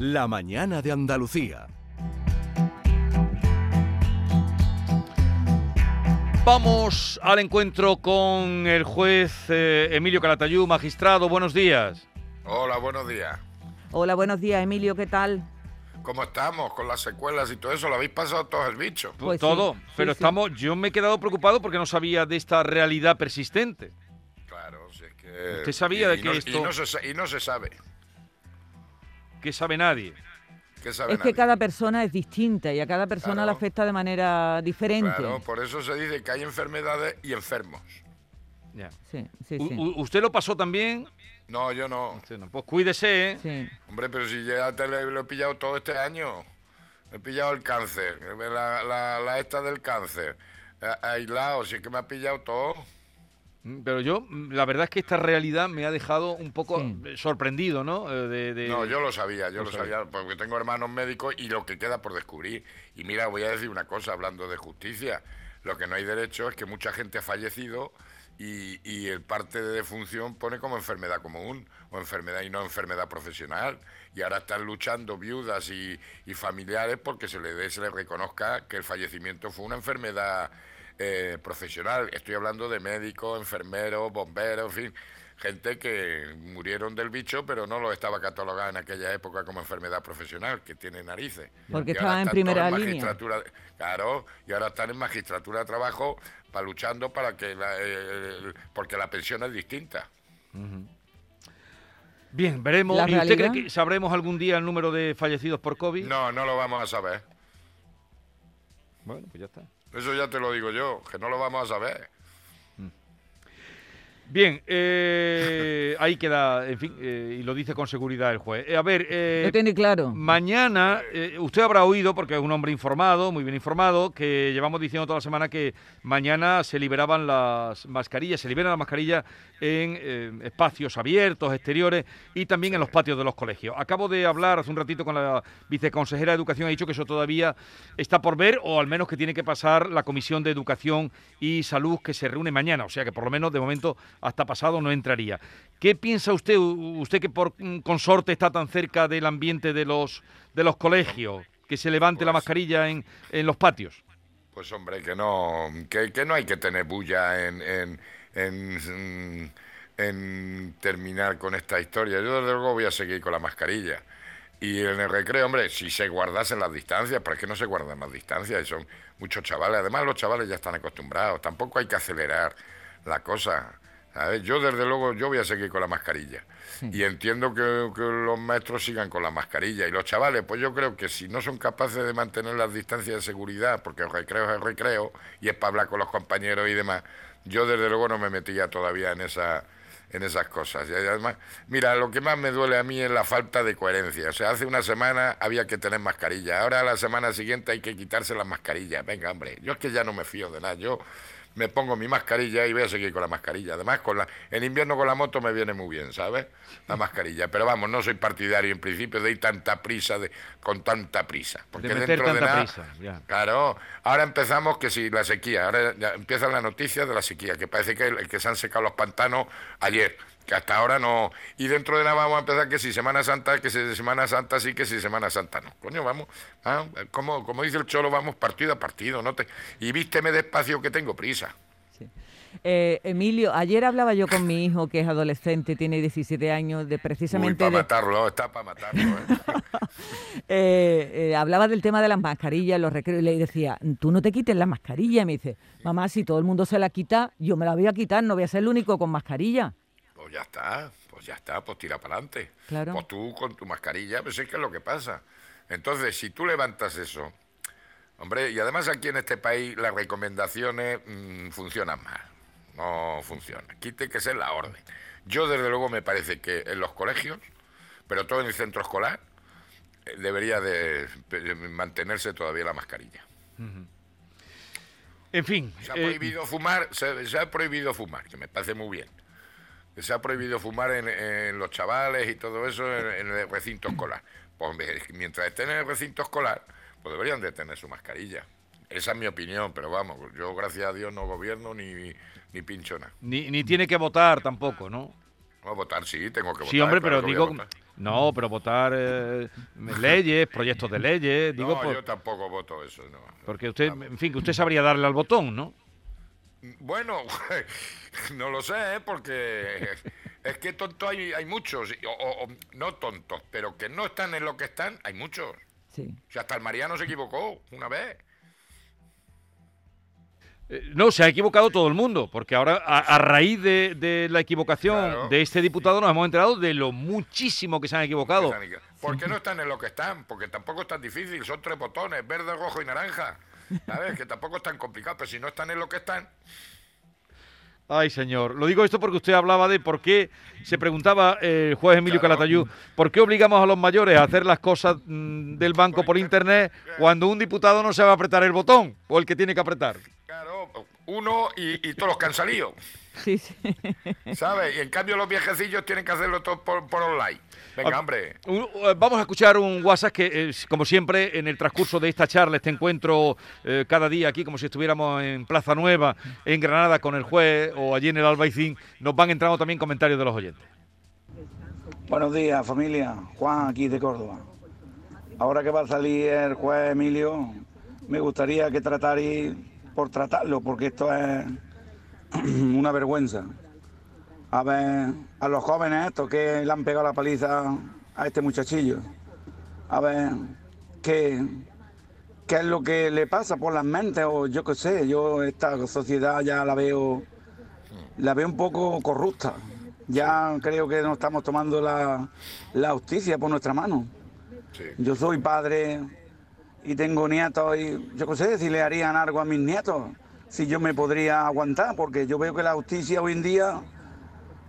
La mañana de Andalucía. Vamos al encuentro con el juez eh, Emilio Calatayú, magistrado. Buenos días. Hola, buenos días. Hola, buenos días, Emilio, ¿qué tal? ¿Cómo estamos con las secuelas y todo eso? ¿Lo habéis pasado todo el bicho? Pues sí, Todo. sí, Pero sí. estamos. Yo me he quedado preocupado porque no sabía de esta realidad persistente. Claro, si es que... Usted sabía de y que no, esto- Y no, se, y no se sabe. Que sabe nadie. ¿Qué sabe Es que cada persona es distinta y a cada persona Claro. le afecta de manera diferente. Claro, por eso se dice que hay enfermedades y enfermos. Ya. Sí, sí, sí. ¿Usted lo pasó también? No, yo no. Usted no. Pues cuídese, ¿eh? sí. Hombre, pero si ya te lo, lo he pillado todo este año. He pillado el cáncer, la, la, la esta del cáncer. Aislado, si es que me ha pillado todo. Mm, Pero yo, mm, la verdad es que esta realidad me ha dejado un poco Sí. eh, sorprendido, ¿no? Eh, De, de- No, yo lo sabía, yo Lo lo sabía. sabía, porque tengo hermanos médicos y lo que queda por descubrir. Y mira, voy a decir una cosa hablando de justicia. Lo que no hay derecho es que mucha gente ha fallecido y, y el parte de defunción pone como enfermedad común o enfermedad y no enfermedad profesional. Y ahora están luchando viudas y, y familiares porque se le dé, se le reconozca que el fallecimiento fue una enfermedad eh, profesional. Estoy hablando de médicos, enfermeros, bomberos, en fin, gente que murieron del bicho, pero no lo estaba catalogada en aquella época como enfermedad profesional, que tiene narices. Porque estaba en primera todos línea. magistratura- Claro, y ahora están en magistratura de trabajo para luchando para que la, eh, porque la pensión es distinta. Bien, veremos. La ¿Y usted cree realidad- que sabremos algún día el número de fallecidos por COVID? No, no lo vamos a saber. Bueno, pues ya está. Eso ya te lo digo yo, que no lo vamos a saber. Bien, eh, ahí queda, en fin, eh, y lo dice con seguridad el juez. Eh, a ver, Lo tiene claro. mañana, usted habrá oído, porque es un hombre informado, muy bien informado, que llevamos diciendo toda la semana que mañana se liberaban las mascarillas, se liberan las mascarillas en espacios abiertos, exteriores y también en los patios de los colegios. Acabo de hablar hace un ratito con la viceconsejera de Educación, ha dicho que eso todavía está por ver, o al menos que tiene que pasar la Comisión de Educación y Salud que se reúne mañana, o sea que por lo menos de momento hasta pasado no entraría. ¿Qué piensa usted, usted que por mm, consorte está tan cerca del ambiente de los, de los colegios, que se levante la Pues- mascarilla en, en los patios? Pues hombre, que no, que, que no hay que tener bulla en, en, en, mm, en terminar con esta historia. Yo desde luego voy a seguir con la mascarilla. Y en el recreo, hombre, si se guardasen las distancias, pero es que no se guardan las distancias y son muchos chavales. Además, los chavales ya están acostumbrados. Tampoco hay que acelerar la cosa. ¿Sabes? Yo desde luego, yo voy a seguir con la mascarilla. Y entiendo que, que los maestros sigan con la mascarilla. Y los chavales, pues yo creo que si no son capaces de mantener las distancias de seguridad, porque el recreo es el recreo y es para hablar con los compañeros y demás, yo desde luego no me metía todavía en esa en esas cosas. Y además, mira, lo que más me duele a mí es la falta de coherencia. O sea, hace una semana había que tener mascarilla, ahora a la semana siguiente hay que quitarse las mascarillas. Venga, hombre, yo es que ya no me fío de nada. Yo me pongo mi mascarilla y voy a seguir con la mascarilla. Además, con la, en invierno con la moto me viene muy bien, ¿sabes? La mascarilla. Pero vamos, no soy partidario en principio de ir tanta prisa, de, con tanta prisa. Porque De meter dentro de tanta nada, prisa, ya. Claro, ahora empezamos que si la sequía, ahora ya empieza la noticia de la sequía, que parece que, que se han secado los pantanos ayer, que hasta ahora no. Y dentro de nada vamos a empezar que si Semana Santa, que si Semana Santa sí, que si Semana Santa no. Coño, vamos, ah, como, como dice el Cholo, vamos partido a partido, no te Y vísteme despacio que tengo prisa. Eh, Emilio, ayer hablaba yo con mi hijo, que es adolescente, tiene 17 años, de Uy, precisamente para de- matarlo, está para matarlo. ¿eh? eh, eh, hablaba del tema de las mascarillas, los recreos, y le decía, tú no te quites la mascarilla. Y me dice, mamá, si todo el mundo se la quita, yo me la voy a quitar, no voy a ser el único con mascarilla. Pues ya está, pues ya está, pues tira para adelante. Claro. Pues tú con tu mascarilla, pues es que es lo que pasa. Entonces, si tú levantas eso, hombre, y además aquí en este país las recomendaciones mm, funcionan mal, no funcionan. Aquí tiene que ser la orden. Yo desde luego me parece que en los colegios, pero todo en el centro escolar, eh, debería de mantenerse todavía la mascarilla. En fin. Se ha eh, prohibido fumar, se, se ha prohibido fumar, que me parece muy bien. Que se ha prohibido fumar en, en los chavales y todo eso en, en el recinto escolar. Pues mientras estén en el recinto escolar, pues deberían de tener su mascarilla. Esa es mi opinión, pero vamos, yo gracias a Dios no gobierno ni, ni pincho nada. ni, ni tiene que votar tampoco, ¿no? No, votar sí, tengo que votar. Sí, hombre, claro pero digo. No, pero votar eh, leyes, proyectos de leyes, digo, no, por- yo tampoco voto eso, no. porque usted, en fin, que usted sabría darle al botón, ¿no? Bueno, no lo sé, ¿eh? porque es que tontos hay, hay muchos, o, o- o no tontos, pero que no están en lo que están, hay muchos. Sí. O sea, hasta el Mariano se equivocó una vez. Eh, No, se ha equivocado todo el mundo, porque ahora a, a raíz de, de la equivocación Claro. de este diputado nos hemos enterado de lo muchísimo que se han equivocado. ¿Por qué no están en lo que están? Porque tampoco es tan difícil, son tres botones, verde, rojo y naranja. ¿Sabes? Que tampoco es tan complicado, pero si no están en lo que están, Ay, señor. Lo digo esto porque usted hablaba de por qué, se preguntaba eh, el juez Emilio Claro. Calatayud, ¿por qué obligamos a los mayores a hacer las cosas mm, del banco por internet cuando un diputado no sabe apretar el botón o el que tiene que apretar? claro, uno y, y todos los que han salido. Sí, sí. ¿Sabes? Y en cambio los viejecillos tienen que hacerlo todo por, por online. Venga, Ah, hombre. Eh, Vamos a escuchar un WhatsApp que, eh, como siempre, en el transcurso de esta charla, este encuentro eh, cada día aquí, como si estuviéramos en Plaza Nueva, en Granada con el juez o allí en el Albaicín, nos van entrando también comentarios de los oyentes. Buenos días, familia. Juan, aquí de Córdoba. Ahora que va a salir el juez Emilio, me gustaría que tratarais por tratarlo, porque esto es una vergüenza. A ver, a los jóvenes estos que le han pegado la paliza a este muchachillo. A ver, ¿qué, qué es lo que le pasa por las mentes? O yo qué sé, yo esta sociedad ya la veo, la veo un poco corrupta. Ya creo que no estamos tomando la, la justicia por nuestra mano. Sí. Yo soy padre y tengo nietos y yo qué sé si le harían algo a mis nietos, si yo me podría aguantar, porque yo veo que la justicia hoy en día,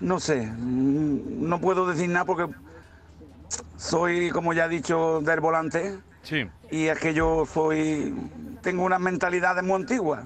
no sé, mm, no puedo decir nada porque soy, como ya he dicho, del volante Sí. y es que yo soy, tengo unas mentalidades muy antiguas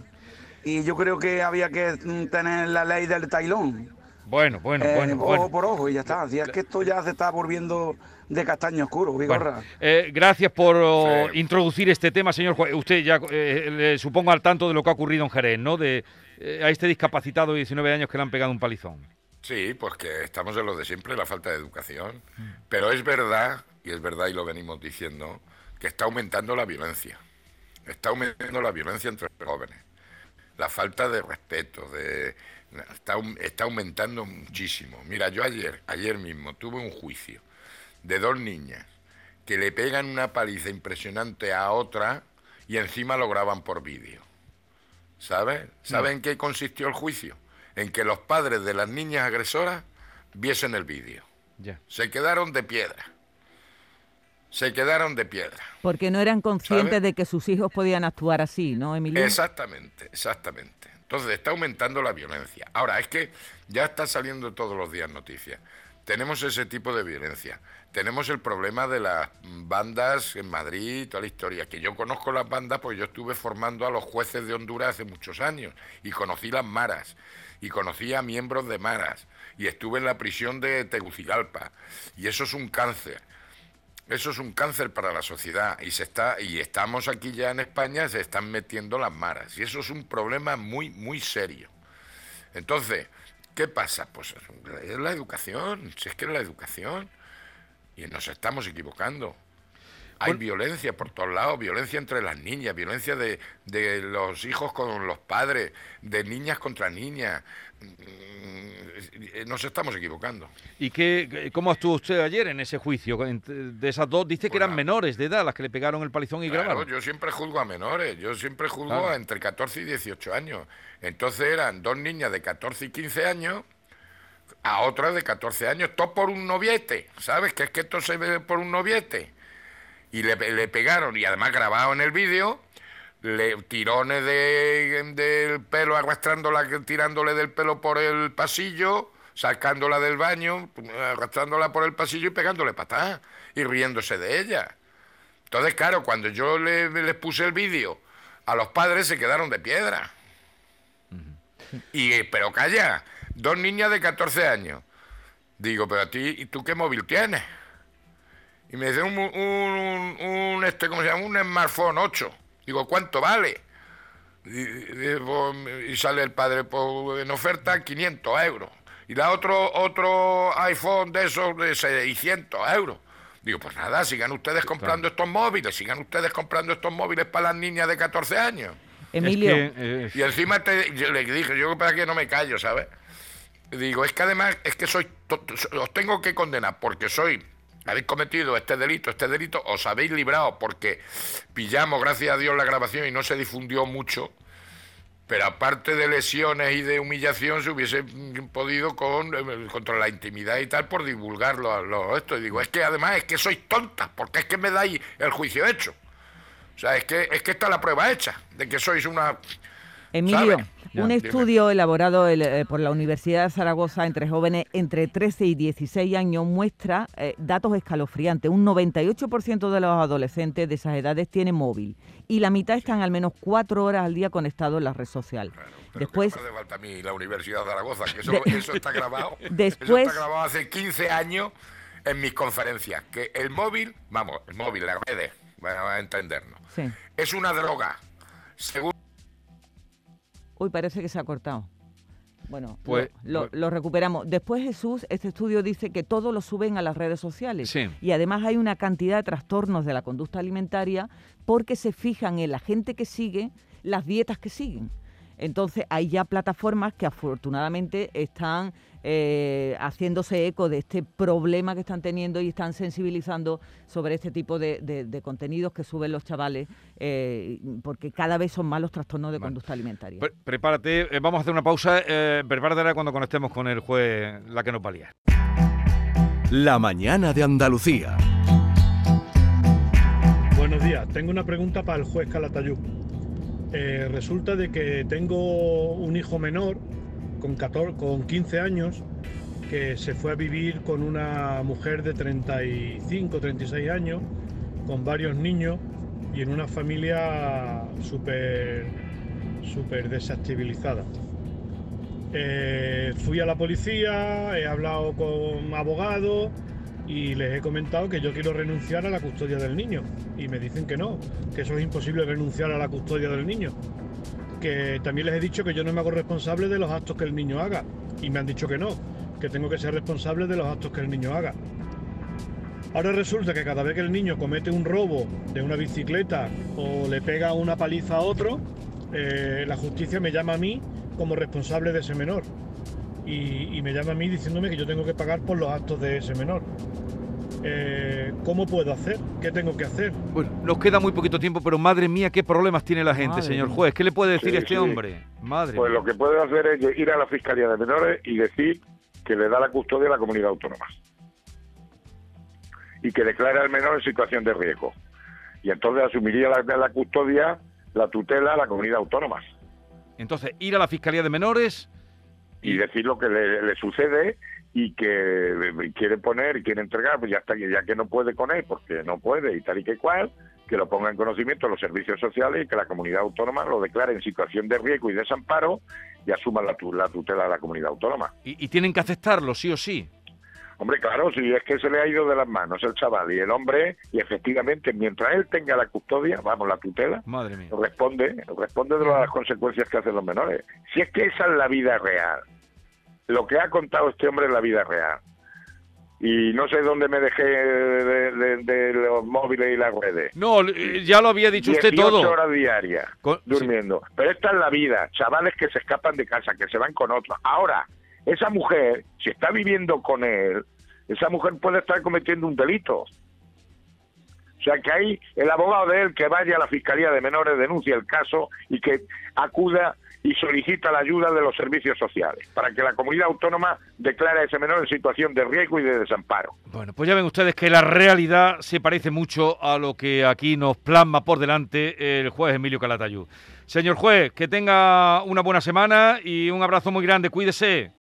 y yo creo que había que tener la ley del tailón. Bueno, bueno, Eh, bueno, ojo por ojo y ya está. Si es que esto ya se está volviendo de castaño oscuro, Vigorra. Bueno, eh, gracias por oh, Sí. introducir este tema, señor juez. Usted ya, eh, le supongo, al tanto de lo que ha ocurrido en Jerez, ¿no? De eh, a este discapacitado de 19 años que le han pegado un palizón. Sí, pues que estamos en lo de siempre, la falta de educación. Pero es verdad, y es verdad y lo venimos diciendo, que está aumentando la violencia. Está aumentando la violencia entre los jóvenes. La falta de respeto, de está, está aumentando muchísimo. Mira, yo ayer, ayer mismo tuve un juicio de dos niñas que le pegan una paliza impresionante a otra y encima lo graban por vídeo. ¿Sabes? ¿Saben en qué consistió el juicio? En que los padres de las niñas agresoras viesen el vídeo. Ya. Se quedaron de piedra. Se quedaron de piedra. Porque no eran conscientes de que sus hijos podían actuar así, ¿no, Emilio? Exactamente, exactamente. Entonces está aumentando la violencia. Ahora, es que ya está saliendo todos los días noticias. Tenemos ese tipo de violencia. Tenemos el problema de las bandas en Madrid, toda la historia. Que yo conozco las bandas, pues yo estuve formando a los jueces de Honduras hace muchos años y conocí las maras y conocí a miembros de maras y estuve en la prisión de Tegucigalpa y eso es un cáncer. Eso es un cáncer para la sociedad y se está y estamos aquí ya en España se están metiendo las maras y eso es un problema muy muy serio. Entonces, ¿qué pasa? Pues es la educación, si es que es la educación y nos estamos equivocando. Hay violencia por todos lados, violencia entre las niñas, violencia de, de los hijos con los padres, de niñas contra niñas. Mm, Nos estamos equivocando. ¿Y qué, cómo actuó usted ayer en ese juicio? De esas dos, dice que Pues eran menores de edad las que le pegaron el palizón y Claro, grabaron. yo siempre juzgo a menores, yo siempre juzgo Claro. a entre 14 y 18 años. Entonces eran dos niñas de 14 y 15 años a otras de 14 años, todo por un noviete, ¿sabes? Que es que esto se ve por un noviete. Y le, le pegaron, y además grabado en el vídeo, le, tirones de, del pelo, arrastrándola, tirándole del pelo por el pasillo, sacándola del baño, arrastrándola por el pasillo y pegándole patadas y riéndose de ella. Entonces, claro, cuando yo le- les puse el vídeo, a los padres se quedaron de piedra. Y, pero calla, dos niñas de 14 años. Digo, pero a ti, ¿y tú qué móvil tienes? Y me dice un, un, un, este, ¿cómo se llama? Un smartphone 8. Digo, ¿cuánto vale? Y, y- y, pues, y sale el padre pues, en oferta 500 euros. Y la otro, otro iPhone de esos de 600 euros. Digo, pues nada, sigan ustedes comprando estos móviles, sigan ustedes comprando estos móviles para las niñas de 14 años. Emilio, Es que, eh, Y encima te, yo le dije, yo para que no me callo, ¿sabes? Digo, es que además, es que soy, os tengo que condenar porque soy, habéis cometido este delito, este delito, os habéis librado porque pillamos, gracias a Dios, la grabación y no se difundió mucho. Pero aparte de lesiones y de humillación, se hubiese podido con eh, contra la intimidad y tal por divulgarlo a los esto. Y digo, es que además es que sois tontas, porque es que me dais el juicio hecho. O sea, es que, es que está la prueba hecha de que sois una Emilio, ¿sabe? un Ya, estudio elaborado el, eh, por la Universidad de Zaragoza entre jóvenes entre 13 y 16 años muestra eh, datos escalofriantes. Un 98% de los adolescentes de esas edades tienen móvil y la mitad están al menos cuatro horas al día conectados en la red social. Pero Después, que falta a mí la Universidad de Zaragoza, que eso, De- eso está grabado. Eso Después- está grabado hace 15 años en mis conferencias. Que el móvil, vamos, el móvil, las redes, vamos a entendernos, sí. es una droga. Según Uy, parece que se ha cortado. Bueno, Pues- lo, lo- pues- lo recuperamos. Después Jesús, este estudio dice que todo lo suben a las redes sociales. Sí. Y además hay una cantidad de trastornos de la conducta alimentaria porque se fijan en la gente que sigue las dietas que siguen. Entonces hay ya plataformas que afortunadamente están eh, haciéndose eco de este problema que están teniendo y están sensibilizando sobre este tipo de, de- de contenidos que suben los chavales, eh, porque cada vez son más los trastornos de Vale. conducta alimentaria. pre- prepárate, eh, vamos a hacer una pausa. Eh, prepárate ahora cuando conectemos con el juez, la que nos valía. La mañana de Andalucía. Buenos días, tengo una pregunta para el juez Calatayud. Eh, resulta de que tengo un hijo menor con, 14, con 15 años que se fue a vivir con una mujer de 35, 36 años, con varios niños y en una familia súper súper desestabilizada. Eh, fui a la policía, he hablado con abogados y les he comentado que yo quiero renunciar a la custodia del niño. Y me dicen que no, que eso es imposible renunciar a la custodia del niño. Que también les he dicho que yo no me hago responsable de los actos que el niño haga. Y me han dicho que no, que tengo que ser responsable de los actos que el niño haga. Ahora resulta que cada vez que el niño comete un robo de una bicicleta o le pega una paliza a otro, eh, la justicia me llama a mí como responsable de ese menor. Y, y me llama a mí diciéndome que yo tengo que pagar por los actos de ese menor. Eh, ¿Cómo puedo hacer? ¿Qué tengo que hacer? Bueno, nos queda muy poquito tiempo, pero madre mía, qué problemas tiene la gente, Madre señor juez. ¿Qué le puede decir Sí, este sí. hombre? Madre Pues mía. lo que puede hacer es ir a la Fiscalía de Menores y decir que le da la custodia a la comunidad autónoma. Y que declara al menor en situación de riesgo. Y entonces asumiría la, la custodia, la tutela a la comunidad autónoma. Entonces, ir a la Fiscalía de Menores Y decir lo que le, le sucede y que quiere poner, quiere entregar, pues ya está, ya que no puede con él, porque no puede y tal y que cual, que lo ponga en conocimiento los servicios sociales y que la comunidad autónoma lo declare en situación de riesgo y desamparo y asuma la, la tutela de la comunidad autónoma. y, y tienen que aceptarlo, sí o sí. Hombre, claro, si es que se le ha ido de las manos el chaval y el hombre, y efectivamente, mientras él tenga la custodia, vamos, la tutela, Madre mía. responde, responde de las consecuencias que hacen los menores. Si es que esa es la vida real, lo que ha contado este hombre es la vida real. Y no sé dónde me dejé de, de- de los móviles y las redes. No, eh, ya lo había dicho usted 18 todo. horas diarias Con- sí. durmiendo. Pero esta es la vida, chavales que se escapan de casa, que se van con otros. Ahora, esa mujer, si está viviendo con él, esa mujer puede estar cometiendo un delito. O sea que ahí el abogado de él que vaya a la Fiscalía de Menores, denuncie el caso y que acuda y solicita la ayuda de los servicios sociales para que la comunidad autónoma declare a ese menor en situación de riesgo y de desamparo. Bueno, pues ya ven ustedes que la realidad se parece mucho a lo que aquí nos plasma por delante el juez Emilio Calatayud. Señor juez, que tenga una buena semana y un abrazo muy grande. Cuídese.